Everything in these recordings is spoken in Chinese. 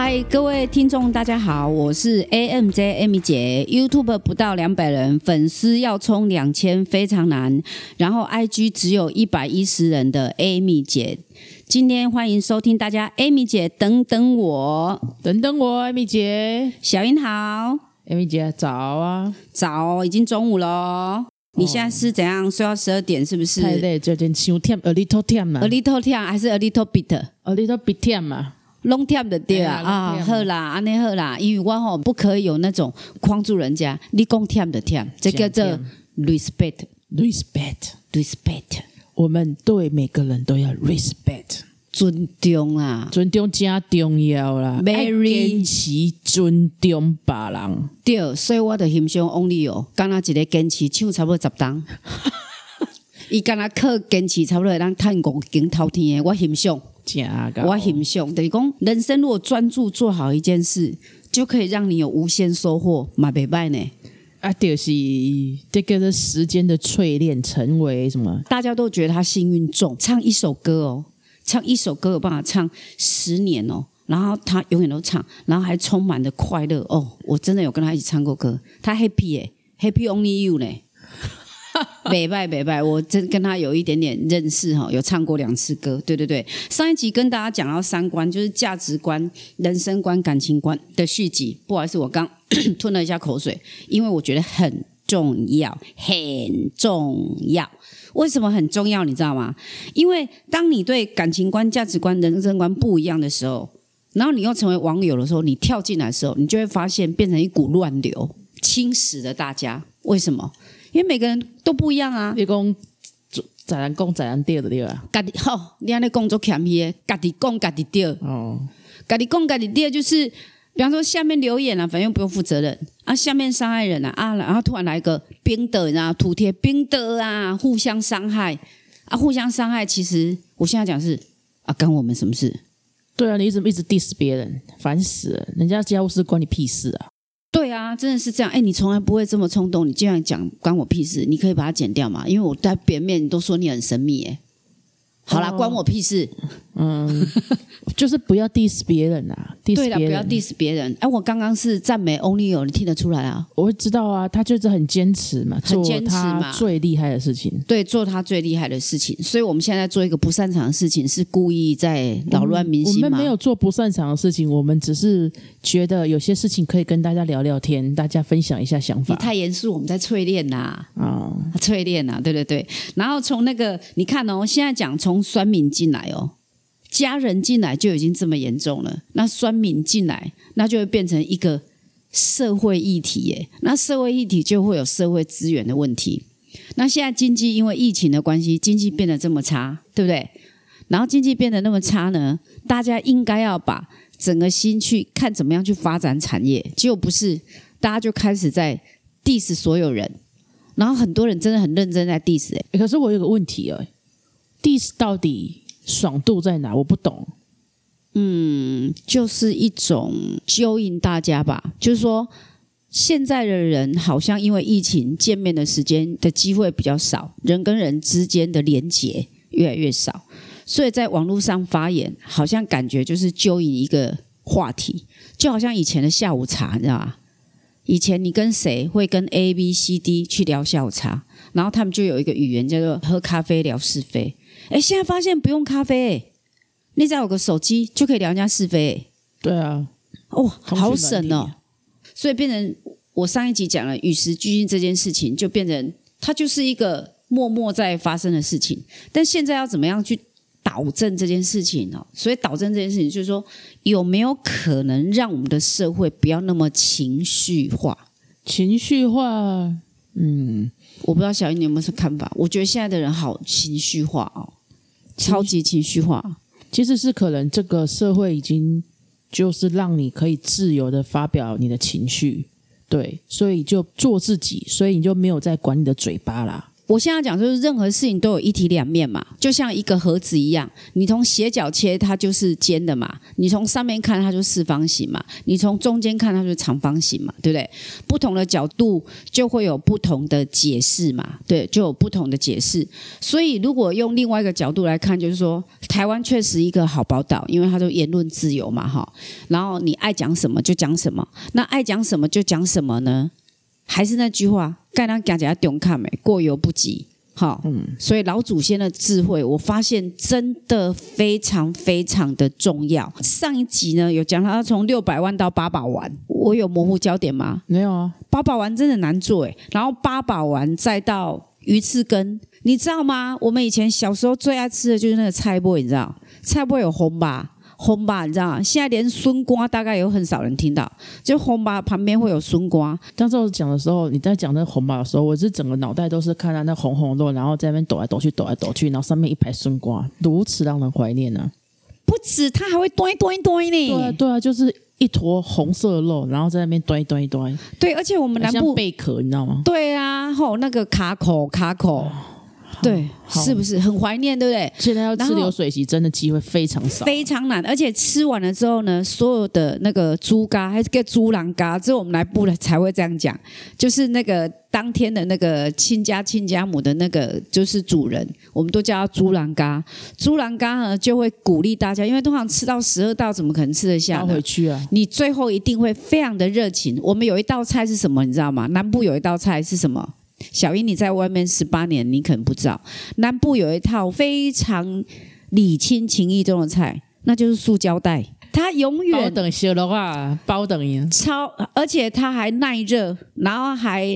嗨，各位听众，大家好，我是 AMJ Amy 姐，YouTube 不到两百人，粉丝要冲两千非常难，然后 IG 只有一百一十人的 Amy 姐，今天欢迎收听大家 Amy 姐等等我，等等我，，Amy 姐，小英好，，Amy 姐早啊，早，已经中午喽，你现在是怎样？睡到十二点是不是？太累，最近伤忝，a little 忝嘛 A little 甜还是 a little bit？，a little bit 忝嘛，拢忝的对啊啊，好啦，安尼好啦，因为我吼不可以有那种框住人家，你讲忝的忝，这叫做 respect respect，respect 我们对每个人都要 respect，尊重啊，尊重真重要啦 Very 爱坚持尊重别人，对，所以我的欣赏 only 哦，敢若一个坚持唱差不多十档，伊敢若靠坚持差不多会当趁五斤头天的，我欣赏，我欣赏，就是讲人生如果专注做好一件事，就可以让你有无限收获，嘛袂歹呢。啊，就是这个的时间的淬炼，成为什么？大家都觉得他幸运重，唱一首歌哦，唱一首歌有办法唱十年哦，然后他永远都唱，然后还充满了快乐哦。我真的有跟他一起唱过歌，他 happy 耶，happy only you 呢。北拜北拜，我真跟他有一点点认识哈，有唱过两次歌，对对对。上一集跟大家讲到三观，就是价值观、人生观、感情观的续集。不好意思，我刚 吞了一下口水，因为我觉得很重要，很重要。为什么很重要？你知道吗？因为当你对感情观、价值观、人生观不一样的时候，然后你又成为网友的时候，你跳进来的时候，你就会发现变成一股乱流，侵蚀了大家。为什么？因为每个人都不一样啊。你讲咋人讲咋人对的对啊？家己好，你安尼工作欠伊的，家己讲家己对，哦，家己讲家己对，就是比方说下面留言啊，反正不用负责任啊，下面伤害人啊啊，然后突然来一个冰的啊，涂贴冰的啊，互相伤害啊，互相伤害。其实我现在讲是啊，干我们什么事？对啊，你一直一直 diss 别人，烦死了，人家家务事关你屁事啊！对啊，真的是这样。哎，你从来不会这么冲动，你这样讲关我屁事？你可以把它剪掉嘛？因为我在别人面你都说你很神秘，哎，好啦，哦关我屁事。嗯，就是不要 diss 别人啊，diss 对了，不要 diss 别人。哎，我刚刚是赞美 Only 有，你听得出来啊？我会知道啊，他就是很坚持嘛，很坚持做嘛他最厉害的事情。对，做他最厉害的事情。所以我们现在做一个不擅长的事情，是故意在扰乱民心吗？我们没有做不擅长的事情，我们只是觉得有些事情可以跟大家聊聊天，大家分享一下想你法太严肃，我们在淬炼呐、啊。淬炼呐、对对对。然后从那个你看哦，现在讲从酸敏进来哦，家人进来就已经这么严重了，那酸民进来，那就会变成一个社会议题耶。那社会议题就会有社会资源的问题。那现在经济因为疫情的关系，经济变得这么差，对不对？然后经济变得那么差呢，大家应该要把整个心去看怎么样去发展产业，结果不是，大家就开始在 diss 所有人，然后很多人真的很认真在 diss 哎、可是我有个问题哦，diss 到底爽度在哪？我不懂。嗯，就是一种揪引大家吧，就是说现在的人好像因为疫情见面的时间的机会比较少，人跟人之间的连结越来越少，所以在网络上发言，好像感觉就是揪引一个话题，就好像以前的下午茶，你知道吧？以前你跟谁会跟 A、B、C、D 去聊下午茶，然后他们就有一个语言叫做喝咖啡聊是非。哎，现在发现不用咖啡、诶你只要有个手机就可以聊人家是非、诶对啊，哦，好省哦。所以变成我上一集讲了与时俱进这件事情，就变成它就是一个默默在发生的事情。但现在要怎么样去导正这件事情呢？所以导正这件事情，就是说有没有可能让我们的社会不要那么情绪化？情绪化，嗯，我不知道小英你有没有什么看法？我觉得现在的人好情绪化哦，超级情绪化。其实是可能这个社会已经就是让你可以自由的发表你的情绪，对，所以就做自己，所以你就没有在管你的嘴巴啦。我现在讲就是任何事情都有一体两面嘛，就像一个盒子一样，你从斜角切它就是尖的嘛，你从上面看它就四方形嘛，你从中间看它就是长方形嘛，对不对？不同的角度就会有不同的解释嘛，对，就有不同的解释。所以如果用另外一个角度来看，就是说台湾确实一个好宝岛，因为它都言论自由嘛，哈。然后你爱讲什么就讲什么，那爱讲什么就讲什么呢？还是那句话，盖当讲起来中看没，过犹不及。好，嗯，所以老祖先的智慧，我发现真的非常非常的重要。上一集呢，有讲他从六百万到八宝丸，我有模糊焦点吗？没有啊，八宝丸真的难做诶。然后八宝丸再到鱼翅根，你知道吗？我们以前小时候最爱吃的就是那个菜脯，你知道？菜脯有红吧？红吧，你知道吗？现在连孙瓜大概有很少人听到，就红吧旁边会有孙瓜。当时我讲的时候，你在讲那红吧的时候，我是整个脑袋都是看到那红红的，然后在那边抖来抖去，抖来抖去，然后上面一排孙瓜，如此让人怀念呢。不止，它还会端端端呢。对啊，对啊，就是一坨红色肉，然后在那边端端端。对，而且我们南部贝壳，你知道吗？对啊，吼那个卡口卡口。对，是不是很怀念？对不对？现在要吃流水席，真的机会非常少，非常难。而且吃完了之后呢，所有的那个猪肝还是个猪腩肝，只有我们来部了才会这样讲。就是那个当天的那个亲家亲家母的那个就是主人，我们都叫他猪腩肝。猪腩肝呢，就会鼓励大家，因为通常吃到十二道，怎么可能吃得下？回去啊！你最后一定会非常的热情。我们有一道菜是什么？你知道吗？南部有一道菜是什么？小英，你在外面十八年，你可能不知道，南部有一套非常礼轻情意重的菜，那就是塑胶袋。它永远包等小的话，包等于超，而且它还耐热，然后还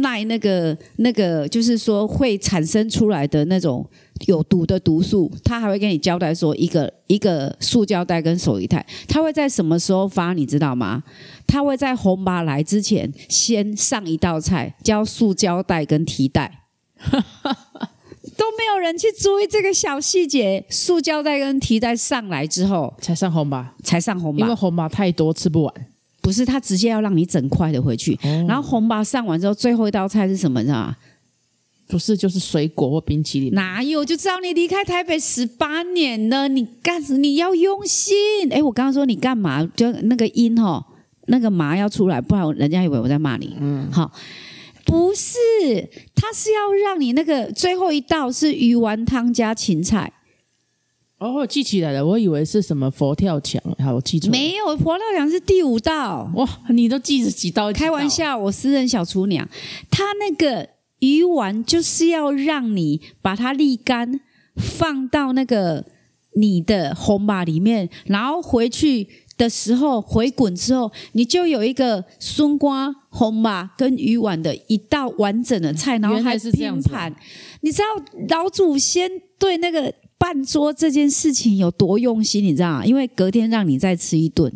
耐那个那个，就是说会产生出来的那种有毒的毒素。他还会跟你交代说，一个一个塑胶袋跟手提袋，他会在什么时候发，你知道吗？他会在红马来之前先上一道菜，叫塑胶袋跟提袋。都没有人去注意这个小细节，塑胶袋跟提袋上来之后才上红吧，才上红吧，因为红吧太多吃不完，不是他直接要让你整块的回去，然后红吧上完之后，最后一道菜是什么？你知道吗？不是，就是水果或冰淇淋。哪有？就知道你离开台北十八年了，你干你要用心。哎，我刚刚说你干嘛？就那个音哦，那个麻要出来，不然人家以为我在骂你。嗯，好。不是，他是要让你那个最后一道是鱼丸汤加芹菜。哦，我记起来了，我以为是什么佛跳墙，好，我记住。没有，佛跳墙是第五道。哇，你都记着几道？开玩笑，我私人小厨娘。他那个鱼丸就是要让你把它沥干，放到那个你的红马里面，然后回去。的时候回滚之后，你就有一个松瓜红马跟鱼丸的一道完整的菜，然后还是拼盘。你知道老祖先对那个办桌这件事情有多用心？你知道吗？因为隔天让你再吃一顿，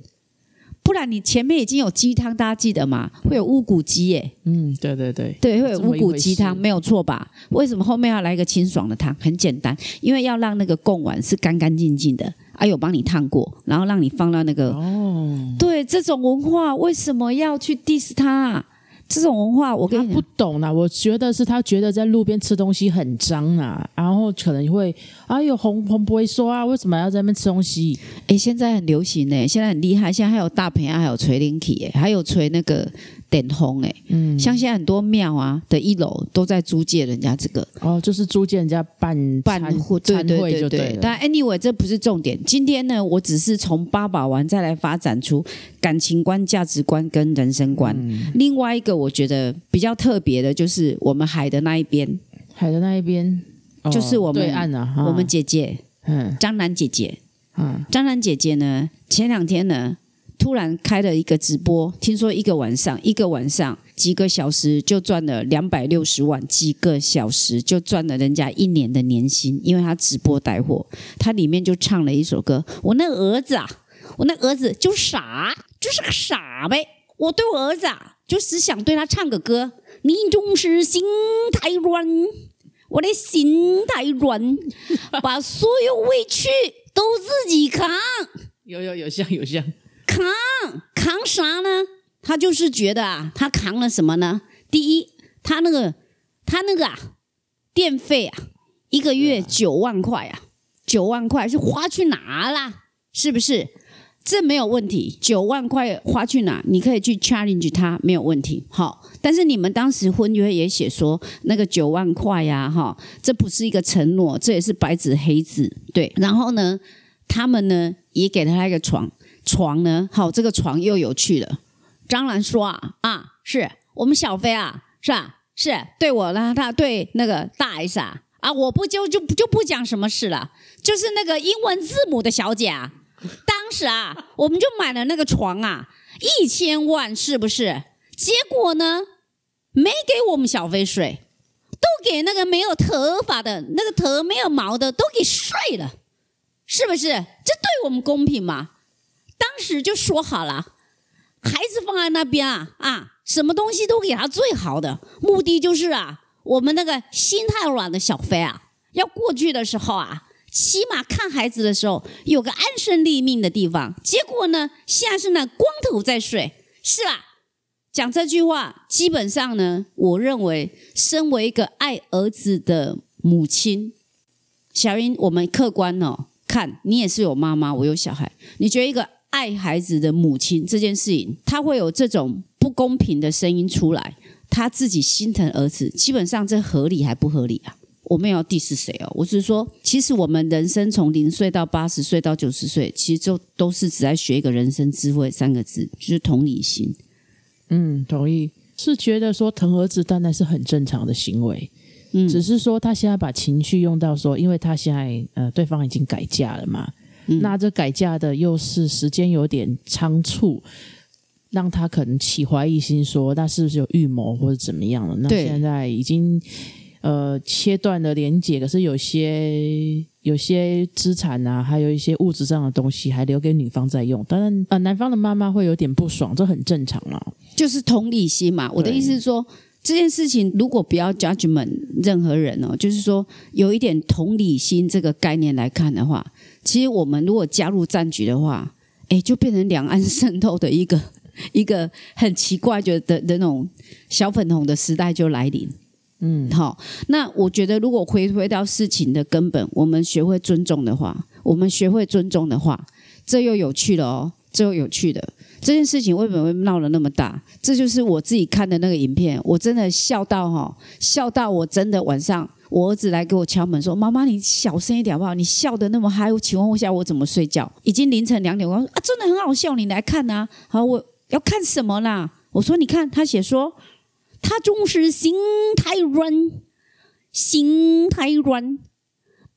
不然你前面已经有鸡汤，大家记得吗？会有乌骨鸡耶。嗯，对对对，对会有乌骨鸡汤，没有错吧？为什么后面要来一个清爽的汤？很简单，因为要让那个贡丸是干干净净的。还有帮你烫过，然后让你放到那个哦，对这种文化为什么要去 diss 他？这种文化我跟你不懂啦，我觉得是他觉得在路边吃东西很脏啊，然后可能会哎呦红红不会说啊，为什么要在那边吃东西？哎，现在很流行呢，现在很厉害，现在还有大盆啊，还有锤灵体，还有锤那个。点红哎，嗯，像现在很多庙啊的一楼都在租借人家这个。哦，就是租借人家办办会，对对对对。但 anyway 这不是重点，今天呢，我只是从八宝丸再来发展出感情观、价值观跟人生观。另外一个我觉得比较特别的就是我们海的那一边，海的那一边？就是我们对岸啊，我们姐姐，嗯，张兰姐姐，嗯，张兰姐姐呢，前两天呢。突然开了一个直播，听说一个晚上，一个晚上几个小时就赚了两百六十万，几个小时就赚了人家一年的年薪，因为他直播带货，他里面就唱了一首歌。我那儿子啊，我那儿子就傻，就是个傻呗。我对我儿子啊，就是想对他唱个歌。你总是心太软，我的心太软，把所有委屈都自己扛。有有有像有像。扛啥呢？他就是觉得啊，他扛了什么呢？第一，他那个他那个啊，电费啊，一个月九万块啊，九万块是花去哪啦？是不是？这没有问题，九万块花去哪？你可以去 challenge 他，没有问题。好，但是你们当时婚约也写说那个九万块呀，哈，这不是一个承诺，这也是白纸黑字。对，然后呢，他们呢也给了他一个床，床呢，好，这个床又有趣了。张兰说啊，啊，是我们小飞啊，是吧？是对我呢，他对那个大 S 啊，啊，我不就就就不讲什么事了，就是那个英文字母的小姐啊。当时啊，我们就买了那个床啊，一千万是不是？结果呢，没给我们小飞睡，都给那个没有头发的那个头没有毛的都给睡了，是不是？这对我们公平吗？当时就说好了，孩子放在那边啊啊，什么东西都给他最好的，目的就是啊，我们那个心太软的小飞啊，要过去的时候啊。起码看孩子的时候有个安身立命的地方，结果呢，现在是那光头在睡，是吧？讲这句话，基本上呢，我认为，身为一个爱儿子的母亲，小英，我们客观哦，看你也是有妈妈，我有小孩，你觉得一个爱孩子的母亲这件事情，他会有这种不公平的声音出来，他自己心疼儿子，基本上这合理还不合理啊？我没有 diss 谁哦，我是说，其实我们人生从零岁到八十岁到九十岁，其实就都是只在学一个人生智慧三个字，就是同理心。嗯，同意。是觉得说疼儿子当然是很正常的行为，嗯，只是说他现在把情绪用到说，因为他现在呃对方已经改嫁了嘛，那这改嫁的又是时间有点仓促，让他可能起怀疑心，说那是不是有预谋或者怎么样了？那现在已经。呃，切断了连接，可是有些有些资产啊，还有一些物质上的东西，还留给女方在用。当然，呃，男方的妈妈会有点不爽，这很正常嘛。就是同理心嘛。我的意思是说，这件事情如果不要 judgment 任何人哦，就是说有一点同理心这个概念来看的话，其实我们如果加入战局的话，哎，就变成两岸渗透的一个 一个很奇怪觉得的那种小粉红的时代就来临。嗯，好。那我觉得，如果回回到事情的根本，我们学会尊重的话，我们学会尊重的话，这又有趣了哦，这又有趣的。这件事情为什么会闹得那么大？这就是我自己看的那个影片，我真的笑到哈，笑到我真的晚上，我儿子来给我敲门说：“妈妈，你小声一点好不好？你笑得那么嗨，请问一下我怎么睡觉？已经凌晨两点，我说啊，真的很好笑，你来看呐。好，我要看什么啦？我说你看，他写说。他总是心太软，心太软，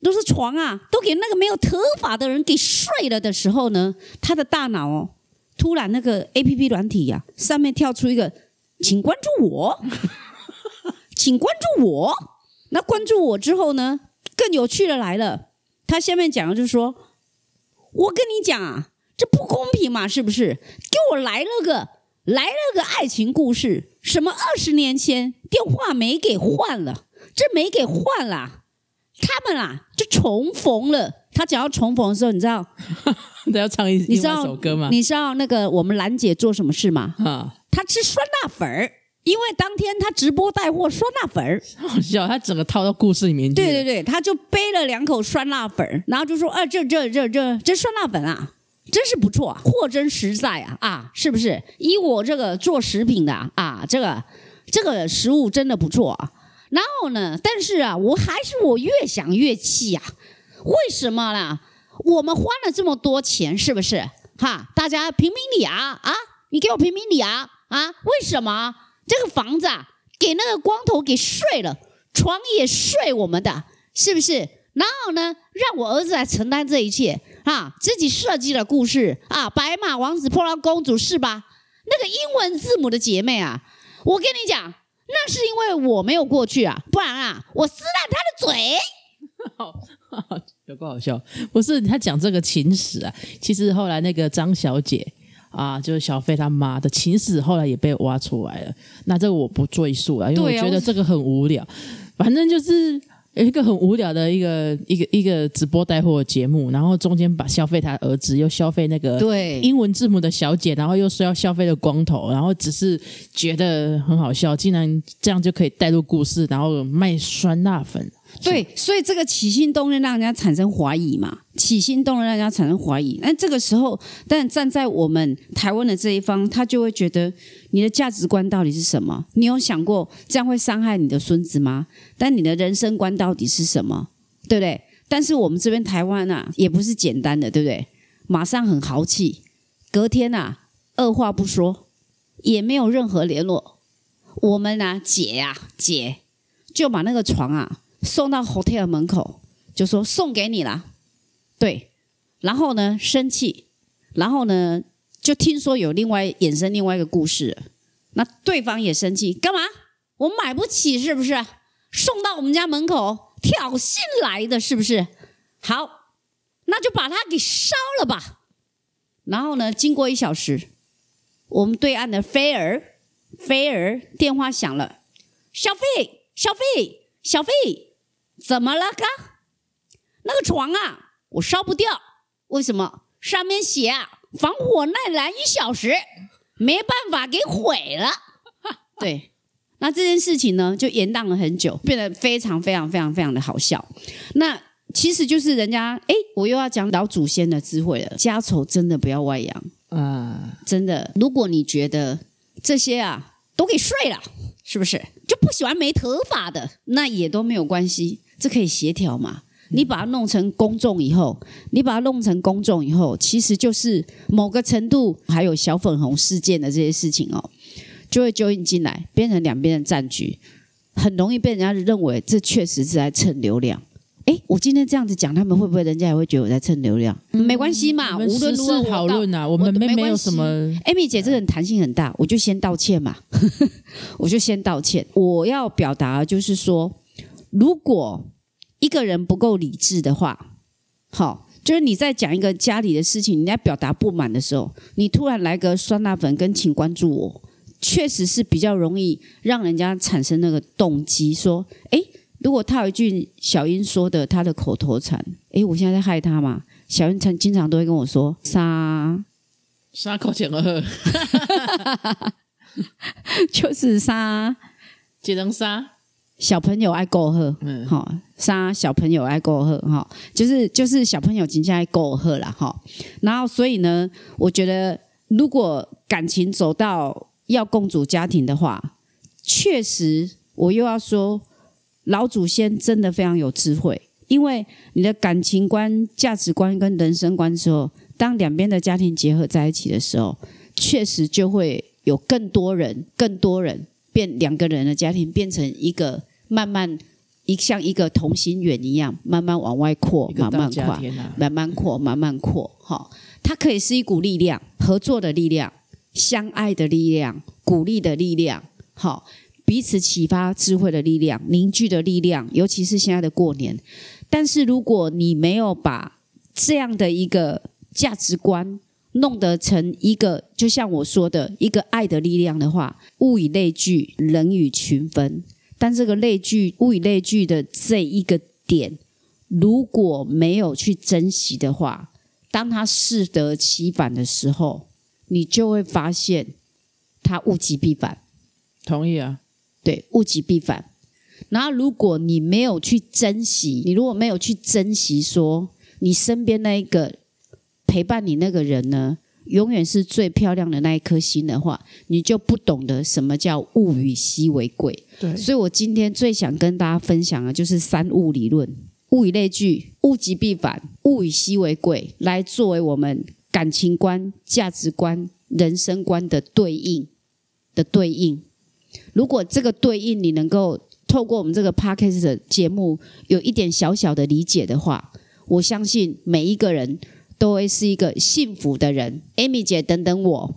都是床啊，都给那个没有头发的人给睡了的时候呢，他的大脑哦，突然那个 A P P 软体呀，上面跳出一个，请关注我，请关注我。那关注我之后呢，更有趣的来了，他下面讲的就是说，我跟你讲啊，这不公平嘛，是不是？给我来了个。来了个爱情故事，什么二十年前电话没给换了，这没给换了，他们啊就重逢了。他讲要重逢的时候，你知道，都要唱一你知道首歌吗？你知道那个我们兰姐做什么事吗？啊，她吃酸辣粉儿，因为当天他直播带货酸辣粉儿，好笑，他整个套到故事里面去。对对对，他就背了两口酸辣粉儿，然后就说：“啊，这这这这这酸辣粉啊。”真是不错，货真实在啊啊，是不是？以我这个做食品的啊，这个这个食物真的不错啊。然后呢，但是啊，我还是我越想越气呀。为什么呢？我们花了这么多钱，是不是？哈，大家评评理啊啊！你给我评评理啊啊！为什么这个房子啊，给那个光头给睡了，床也睡我们的，是不是？然后呢，让我儿子来承担这一切。啊，自己设计了故事啊，白马王子碰到公主是吧？那个英文字母的姐妹啊，我跟你讲，那是因为我没有过去啊，不然啊，我撕烂他的嘴。有够好笑，不是他讲这个情史啊，其实后来那个张小姐啊，就是小飞他妈的情史，后来也被挖出来了。那这个我不赘述了，因为我觉得这个很无聊。反正就是有一个很无聊的一个一个一个直播带货的节目，然后中间把消费他儿子，又消费那个对英文字母的小姐，然后又说要消费的光头，然后只是觉得很好笑，竟然这样就可以带入故事，然后卖酸辣粉。对，所以这个起心动念让人家产生怀疑嘛，起心动念让人家产生怀疑。那这个时候，但站在我们台湾的这一方，他就会觉得你的价值观到底是什么？你有想过这样会伤害你的孙子吗？但你的人生观到底是什么？对不对？但是我们这边台湾啊，也不是简单的，对不对？马上很豪气，隔天啊，二话不说，也没有任何联络。我们啊，姐呀、姐就把那个床啊。送到 hotel 门口，就说送给你了，对，然后呢生气，然后呢就听说有另外衍生另外一个故事，那对方也生气，干嘛？我买不起是不是？送到我们家门口挑衅来的是不是？好，那就把它给烧了吧。然后呢，经过一小时，我们对岸的菲儿，菲儿电话响了，小费，小费，小费。怎么了？哥，那个床啊，我烧不掉。为什么？上面写啊，防火耐燃一小时，没办法给毁了。对，那这件事情呢，就延宕了很久，变得非常非常非常非常的好笑。那其实就是人家，哎，我又要讲老祖先的智慧了。家丑真的不要外扬啊！真的，如果你觉得这些啊都给睡了，是不是就不喜欢没头发的？那也都没有关系。这可以协调嘛？你把它弄成公众以后，你把它弄成公众以后，其实就是某个程度还有小粉红事件的这些事情哦，就会揪引进来，变成两边的战局，很容易被人家认为这确实是在蹭流量。哎，我今天这样子讲，他们会不会人家也会觉得我在蹭流量？没关系嘛，无论如何讨论啊，我们没没有什么。艾米姐这个人弹性很大，我就先道歉嘛，我就先道歉。我要表达就是说。如果一个人不够理智的话，好，就是你在讲一个家里的事情，你在表达不满的时候，你突然来个酸辣粉跟请关注我，确实是比较容易让人家产生那个动机，说，哎，如果他有一句小英说的他的口头禅，哎，我现在在害他嘛？小英常经常都会跟我说，杀杀口前而喝，就是杀，只能杀。小朋友爱过喝，嗯，好，杀小朋友爱过喝，哈，就是就是小朋友今天爱过喝了，哈。然后所以呢，我觉得如果感情走到要共主家庭的话，确实我又要说，老祖先真的非常有智慧，因为你的感情观、价值观跟人生观之后，当两边的家庭结合在一起的时候，确实就会有更多人、更多人变两个人的家庭变成一个。慢慢一像一个同心圆一样，慢慢往外扩，慢慢扩，慢慢扩，慢慢扩。哈，它可以是一股力量，合作的力量，相爱的力量，鼓励的力量，好，彼此启发智慧的力量，凝聚的力量。尤其是现在的过年，但是如果你没有把这样的一个价值观弄得成一个，就像我说的一个爱的力量的话，物以类聚，人以群分。但这个类聚物以类聚的这一个点，如果没有去珍惜的话，当它适得其反的时候，你就会发现它物极必反。同意啊，对，物极必反。然后如果你没有去珍惜，你如果没有去珍惜，说你身边那一个陪伴你那个人呢？永远是最漂亮的那一颗心的话，你就不懂得什么叫物以稀为贵。对，所以我今天最想跟大家分享的就是三物理论：物以类聚，物极必反，物以稀为贵，来作为我们感情观、价值观、人生观的对应的对应。如果这个对应你能够透过我们这个 podcast 的节目有一点小小的理解的话，我相信每一个人。都会是一个幸福的人，Amy 姐等等我，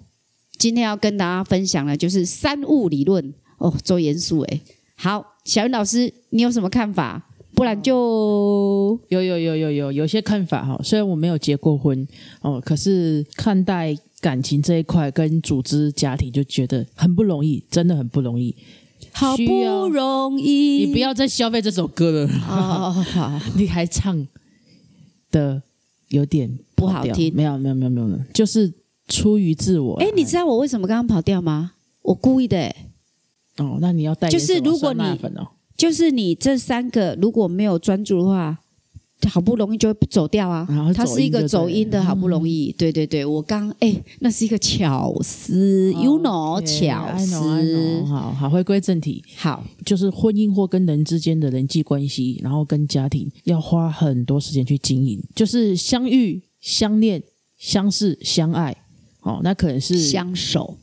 今天要跟大家分享的，就是三物理论哦，周严肃诶。好，小云老师，你有什么看法？不然就有有有有有有些看法哈。虽然我没有结过婚哦，可是看待感情这一块跟组织家庭，就觉得很不容易，真的很不容易。好不容易，你不要再消费这首歌了。哦，好，你还唱的有点不好听。没有，没有，没有，没有，就是出于自我。哎，你知道我为什么刚刚跑调吗？我故意的。哦，那你要带就是如果你就是你这三个如果没有专注的话。好不容易就会走掉啊！它是一个走音的，好不容易。对对对，我刚哎，那是一个巧思，you know，巧思。好好，回归正题。好，就是婚姻或跟人之间的人际关系，然后跟家庭要花很多时间去经营。就是相遇、相恋、相识、相爱。哦，那可能是相守。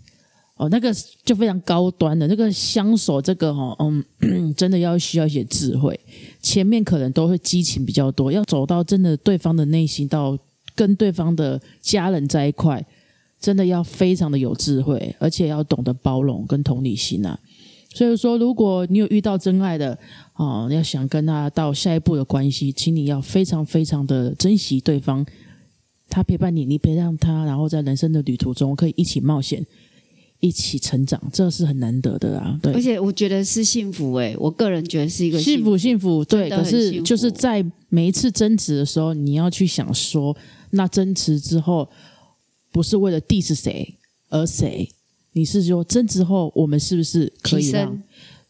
哦，那个就非常高端的那个相守，这个哈，嗯，真的要需要一些智慧。前面可能都会激情比较多，要走到真的对方的内心，到跟对方的家人在一块，真的要非常的有智慧，而且要懂得包容跟同理心啊。所以说，如果你有遇到真爱的哦，要想跟他到下一步的关系，请你要非常非常的珍惜对方，他陪伴你，你陪伴他，然后在人生的旅途中可以一起冒险。一起成长，这是很难得的啊！对，而且我觉得是幸福哎，我个人觉得是一个幸福，幸福对。可是就是在每一次争执的时候，你要去想说，那争执之后不是为了 diss 谁而谁？你是说争执后，我们是不是可以让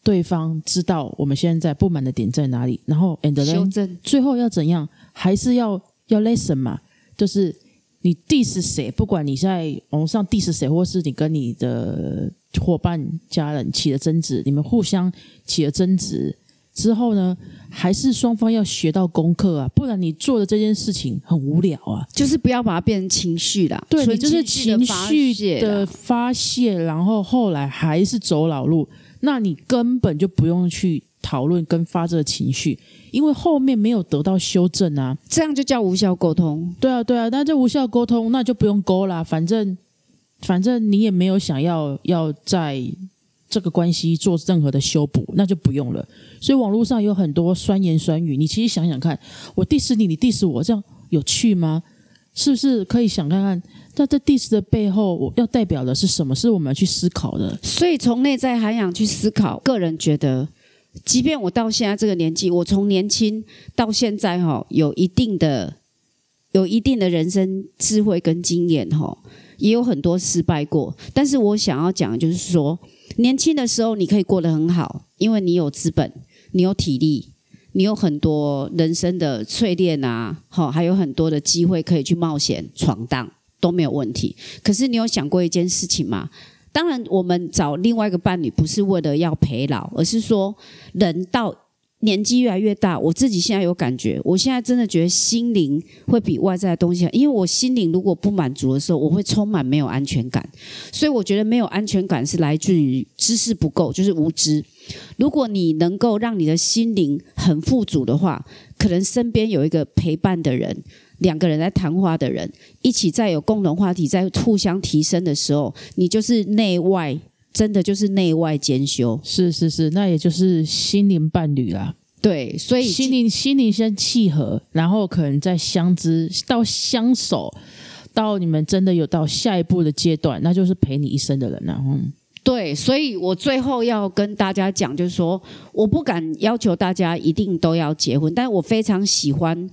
对方知道我们现在不满的点在哪里？然后 and 最后要怎样？还是要要 lesson 嘛？就是。你 diss 谁？不管你在网上 diss 谁，或是你跟你的伙伴、家人起了争执，你们互相起了争执之后呢，还是双方要学到功课啊？不然你做的这件事情很无聊啊！就是不要把它变成情绪啦，对你就是情绪的发泄，然后后来还是走老路，那你根本就不用去讨论跟发这个情绪。因为后面没有得到修正啊，这样就叫无效沟通。对啊，对啊，那这无效沟通，那就不用沟啦。反正，反正你也没有想要要在这个关系做任何的修补，那就不用了。所以网络上有很多酸言酸语，你其实想想看，我 diss 你，你 diss 我，这样有趣吗？是不是可以想看看，那这 diss 的背后，我要代表的是什么？是我们要去思考的。所以从内在涵养去思考，个人觉得。即便我到现在这个年纪，我从年轻到现在哈，有一定的、有一定的人生智慧跟经验哈，也有很多失败过。但是我想要讲的就是说，年轻的时候你可以过得很好，因为你有资本，你有体力，你有很多人生的淬炼啊，好，还有很多的机会可以去冒险闯荡都没有问题。可是你有想过一件事情吗？当然，我们找另外一个伴侣不是为了要陪老，而是说人到年纪越来越大，我自己现在有感觉，我现在真的觉得心灵会比外在的东西，因为我心灵如果不满足的时候，我会充满没有安全感。所以我觉得没有安全感是来自于知识不够，就是无知。如果你能够让你的心灵很富足的话，可能身边有一个陪伴的人。两个人在谈话的人，一起在有共同话题，在互相提升的时候，你就是内外真的就是内外兼修。是是是，那也就是心灵伴侣啦。对，所以心灵心灵先契合，然后可能再相知到相守，到你们真的有到下一步的阶段，那就是陪你一生的人了。嗯，对，所以我最后要跟大家讲，就是说，我不敢要求大家一定都要结婚，但我非常喜欢。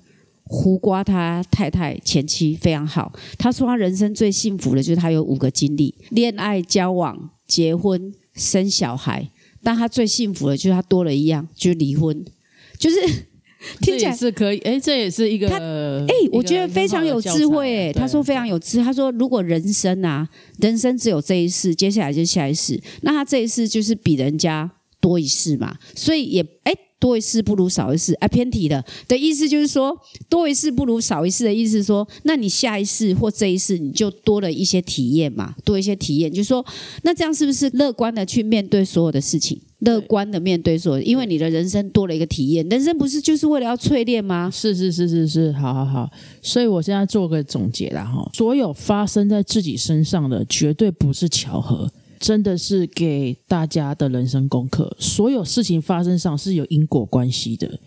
胡瓜他太太前妻非常好，他说他人生最幸福的就是他有五个经历：恋爱、交往、结婚、生小孩。但他最幸福的就是他多了一样，就是离婚。就是 听起来是可以，哎，这也是一个他哎，我觉得非常有智慧。哎，他说非常有智，他说如果人生啊，人生只有这一世，接下来就是下一世，那他这一世就是比人家多一世嘛，所以也哎。多一事不如少一事，哎，偏题了的意思就是说，多一事不如少一事的意思是说，那你下一次或这一次你就多了一些体验嘛，多一些体验，就是说，那这样是不是乐观的去面对所有的事情？乐观的面对所有，因为你的人生多了一个体验，人生不是就是为了要淬炼吗？是是是是是，好好好，所以我现在做个总结啦哈，所有发生在自己身上的绝对不是巧合。真的是给大家的人生功课。所有事情发生上是有因果关系的。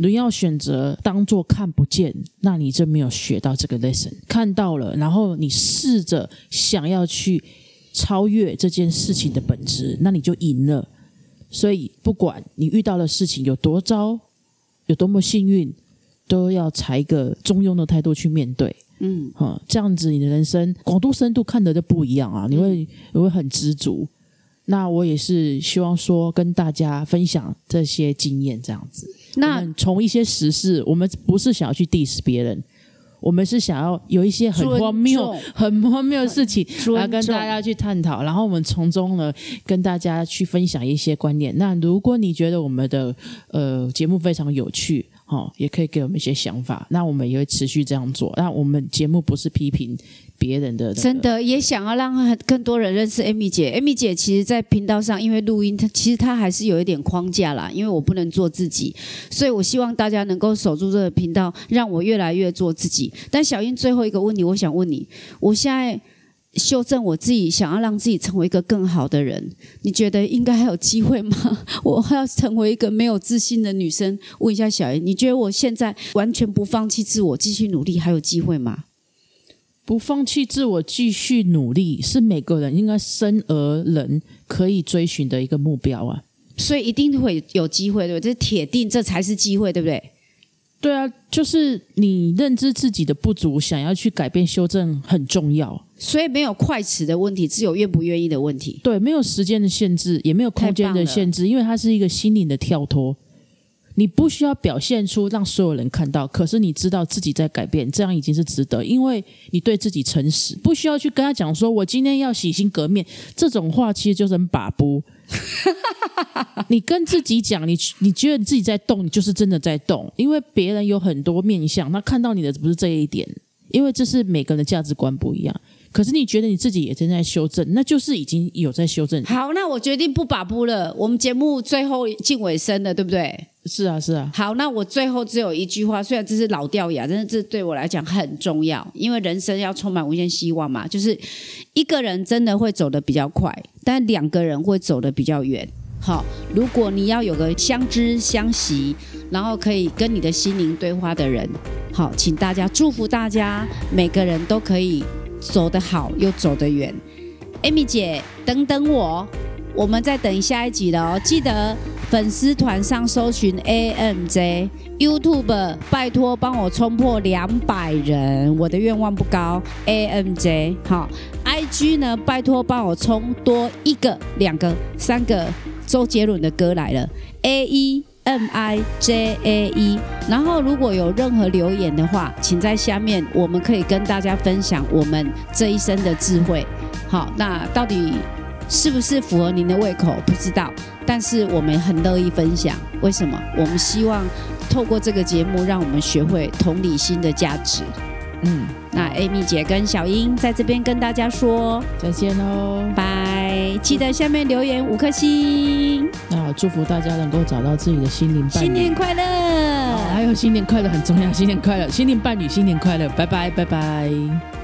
你要选择当做看不见，那你就没有学到这个 lesson。看到了，然后你试着想要去超越这件事情的本质，那你就赢了。所以不管你遇到的事情有多糟，有多么幸运，都要采一个中庸的态度去面对。嗯，哈，这样子你的人生广度深度看的就不一样啊，你会你会很知足。那我也是希望说跟大家分享这些经验，这样子。那从一些实事，我们不是想要去 diss 别人。我们是想要有一些很荒谬、很荒谬的事情来跟大家去探讨，然后我们从中呢跟大家去分享一些观念。那如果你觉得我们的呃节目非常有趣，哈，也可以给我们一些想法。那我们也会持续这样做。那我们节目不是批评。别人的真的也想要让更多人认识 Amy 姐。Amy 姐其实，在频道上因为录音，她其实她还是有一点框架啦，因为我不能做自己，所以我希望大家能够守住这个频道，让我越来越做自己。但小英最后一个问题，我想问你：我现在修正我自己，想要让自己成为一个更好的人，你觉得应该还有机会吗？我还要成为一个没有自信的女生？问一下小英，你觉得我现在完全不放弃自我，继续努力，还有机会吗？不放弃自我，继续努力，是每个人应该生而人可以追寻的一个目标啊！所以一定会有机会，对不对？这是铁定，这才是机会，对不对？对啊，就是你认知自己的不足，想要去改变、修正，很重要。所以没有快迟的问题，只有愿不愿意的问题。对，没有时间的限制，也没有空间的限制，因为它是一个心灵的跳脱。你不需要表现出让所有人看到，可是你知道自己在改变，这样已经是值得，因为你对自己诚实，不需要去跟他讲说“我今天要洗心革面”这种话，其实就是很把不。你跟自己讲，你你觉得你自己在动，你就是真的在动，因为别人有很多面相，他看到你的不是这一点，因为这是每个人的价值观不一样。可是你觉得你自己也正在修正，那就是已经有在修正。好，那我决定不把不了。我们节目最后近尾声了，对不对？是啊，是啊。好，那我最后只有一句话，虽然这是老掉牙，但是这对我来讲很重要，因为人生要充满无限希望嘛。就是一个人真的会走得比较快，但两个人会走得比较远。好，如果你要有个相知相惜，然后可以跟你的心灵对话的人，好，请大家祝福大家，每个人都可以。走得好又走得远，Amy 姐，等等我，我们再等下一集了哦。记得粉丝团上搜寻 AMJ，YouTube 拜托帮我冲破两百人，我的愿望不高。AMJ 好，IG 呢拜托帮我冲多一个、两个、三个周杰伦的歌来了。A 一。M I J A E，然后如果有任何留言的话，请在下面，我们可以跟大家分享我们这一生的智慧。好，那到底是不是符合您的胃口？不知道，但是我们很乐意分享。为什么？我们希望透过这个节目，让我们学会同理心的价值。嗯，那 Amy 姐跟小英在这边跟大家说再见喽，拜！记得下面留言五颗星。那祝福大家能够找到自己的心灵伴侣，新年快乐！还有新年快乐很重要，新年快乐，心灵伴侣，新年快乐，拜拜，拜拜。